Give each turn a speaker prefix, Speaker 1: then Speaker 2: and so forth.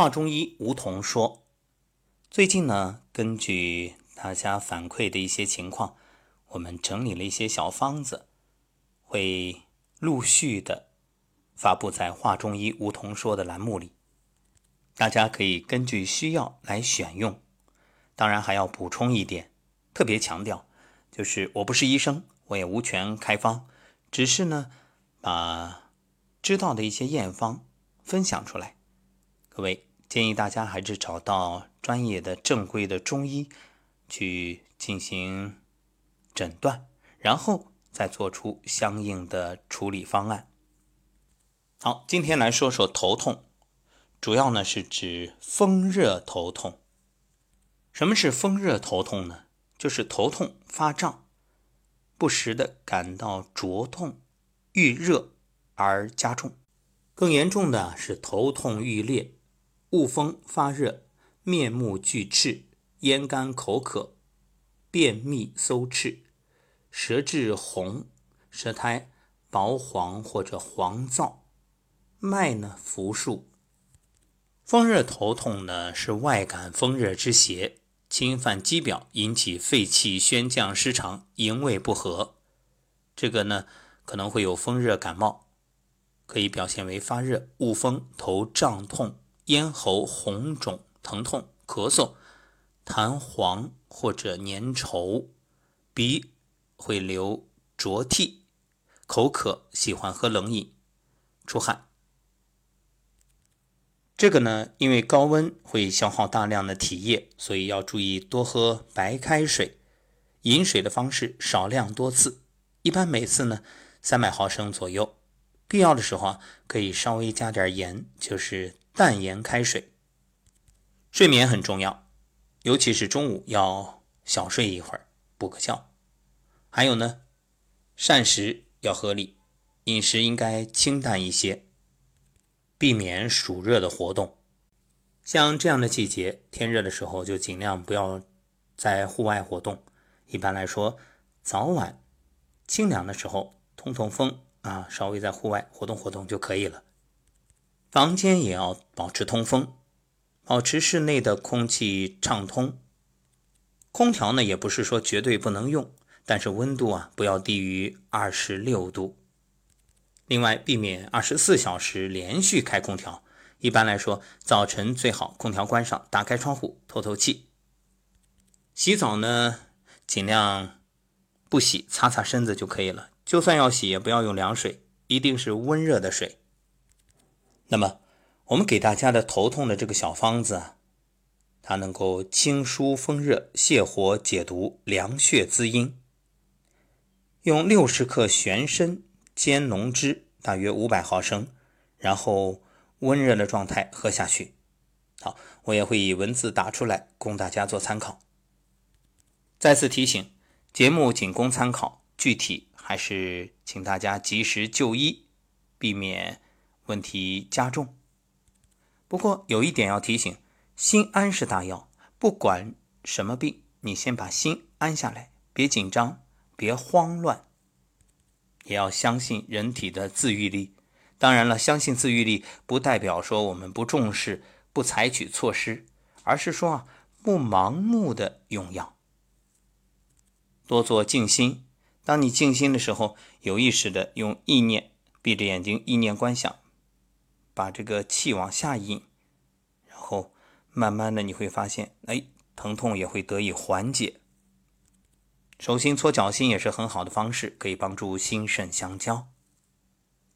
Speaker 1: 华中医吴桐说：“最近呢，根据大家反馈的一些情况，我们整理了一些小方子，会陆续的发布在华中医吴桐说的栏目里，大家可以根据需要来选用。当然还要补充一点，特别强调，就是我不是医生，我也无权开方，只是呢，把知道的一些验方分享出来。”各位建议大家还是找到专业的、正规的中医去进行诊断，然后再做出相应的处理方案。好，今天来说说头痛，主要呢是指风热头痛。什么是风热头痛呢？就是头痛发胀，不时的感到灼痛、遇热而加重，更严重的是头痛欲裂。恶风发热，面目俱赤，咽干口渴，便秘搜赤，舌质红，舌苔薄黄或者黄燥，脉呢浮数。风热头痛呢是外感风热之邪，侵犯肌表，引起肺气宣降失常，营卫不和。这个呢可能会有风热感冒，可以表现为发热、恶风、头胀痛。咽喉红肿、疼痛、咳嗽、痰黄或者粘稠，鼻会流浊涕，口渴，喜欢喝冷饮，出汗。这个呢，因为高温会消耗大量的体液，所以要注意多喝白开水。饮水的方式少量多次，一般每次呢三百毫升左右。必要的时候啊，可以稍微加点盐，就是。淡盐开水，睡眠很重要，尤其是中午要小睡一会儿，补个觉。还有呢，膳食要合理，饮食应该清淡一些，避免暑热的活动。像这样的季节，天热的时候就尽量不要在户外活动。一般来说，早晚清凉的时候通通风啊，稍微在户外活动活动就可以了。房间也要保持通风，保持室内的空气畅通。空调呢，也不是说绝对不能用，但是温度啊不要低于二十六度。另外，避免二十四小时连续开空调。一般来说，早晨最好空调关上，打开窗户透透气。洗澡呢，尽量不洗，擦擦身子就可以了。就算要洗，也不要用凉水，一定是温热的水。那么，我们给大家的头痛的这个小方子啊，它能够清疏风热、泻火解毒、凉血滋阴。用六十克玄参煎浓汁，大约五百毫升，然后温热的状态喝下去。好，我也会以文字打出来供大家做参考。再次提醒，节目仅供参考，具体还是请大家及时就医，避免。问题加重。不过有一点要提醒：心安是大药，不管什么病，你先把心安下来，别紧张，别慌乱，也要相信人体的自愈力。当然了，相信自愈力不代表说我们不重视、不采取措施，而是说啊，不盲目的用药，多做静心。当你静心的时候，有意识的用意念，闭着眼睛，意念观想。把这个气往下引，然后慢慢的你会发现，哎，疼痛也会得以缓解。手心搓脚心也是很好的方式，可以帮助心肾相交。